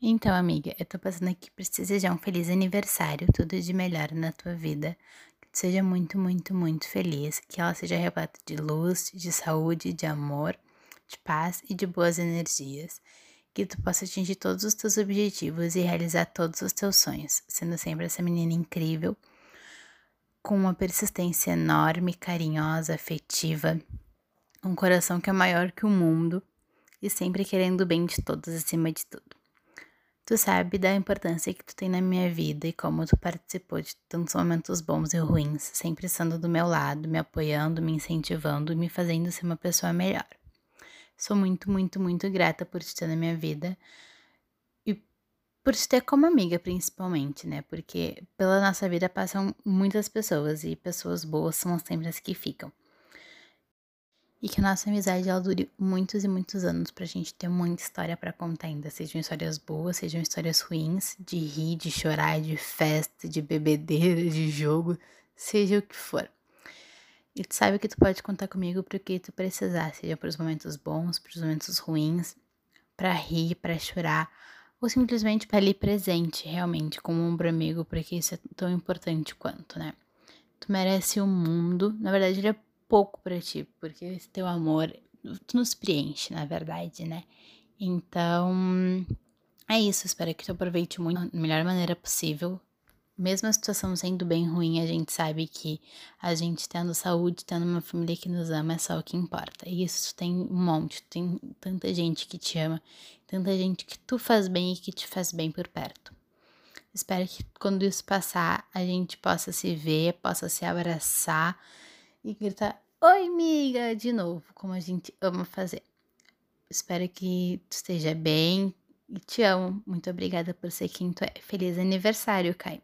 Então, amiga, eu tô passando aqui pra te desejar um feliz aniversário, tudo de melhor na tua vida. Que tu seja muito, muito, muito feliz. Que ela seja repleta de luz, de saúde, de amor, de paz e de boas energias. Que tu possa atingir todos os teus objetivos e realizar todos os teus sonhos, sendo sempre essa menina incrível, com uma persistência enorme, carinhosa, afetiva, um coração que é maior que o mundo e sempre querendo o bem de todos acima de tudo. Tu sabe da importância que tu tem na minha vida e como tu participou de tantos momentos bons e ruins, sempre estando do meu lado, me apoiando, me incentivando e me fazendo ser uma pessoa melhor. Sou muito, muito, muito grata por te ter na minha vida e por te ter como amiga, principalmente, né? Porque pela nossa vida passam muitas pessoas e pessoas boas são sempre as que ficam e que a nossa amizade ela dure muitos e muitos anos pra gente ter muita história para contar ainda, sejam histórias boas, sejam histórias ruins, de rir, de chorar, de festa, de bebedeira, de jogo, seja o que for. E tu sabe que tu pode contar comigo pro que tu precisar, seja pros momentos bons, pros momentos ruins, para rir, para chorar, ou simplesmente para ali presente, realmente, como um ombro amigo, porque isso é tão importante quanto, né? Tu merece o um mundo, na verdade ele é pouco para ti, porque esse teu amor nos preenche, na verdade, né? Então, é isso. Espero que tu aproveite muito da melhor maneira possível. Mesmo a situação sendo bem ruim, a gente sabe que a gente tendo saúde, tendo uma família que nos ama, é só o que importa. E isso tem um monte, tem tanta gente que te ama, tanta gente que tu faz bem e que te faz bem por perto. Espero que quando isso passar, a gente possa se ver, possa se abraçar e gritar: Oi, amiga! De novo, como a gente ama fazer. Espero que tu esteja bem e te amo. Muito obrigada por ser quem tu é. Feliz aniversário, Kai.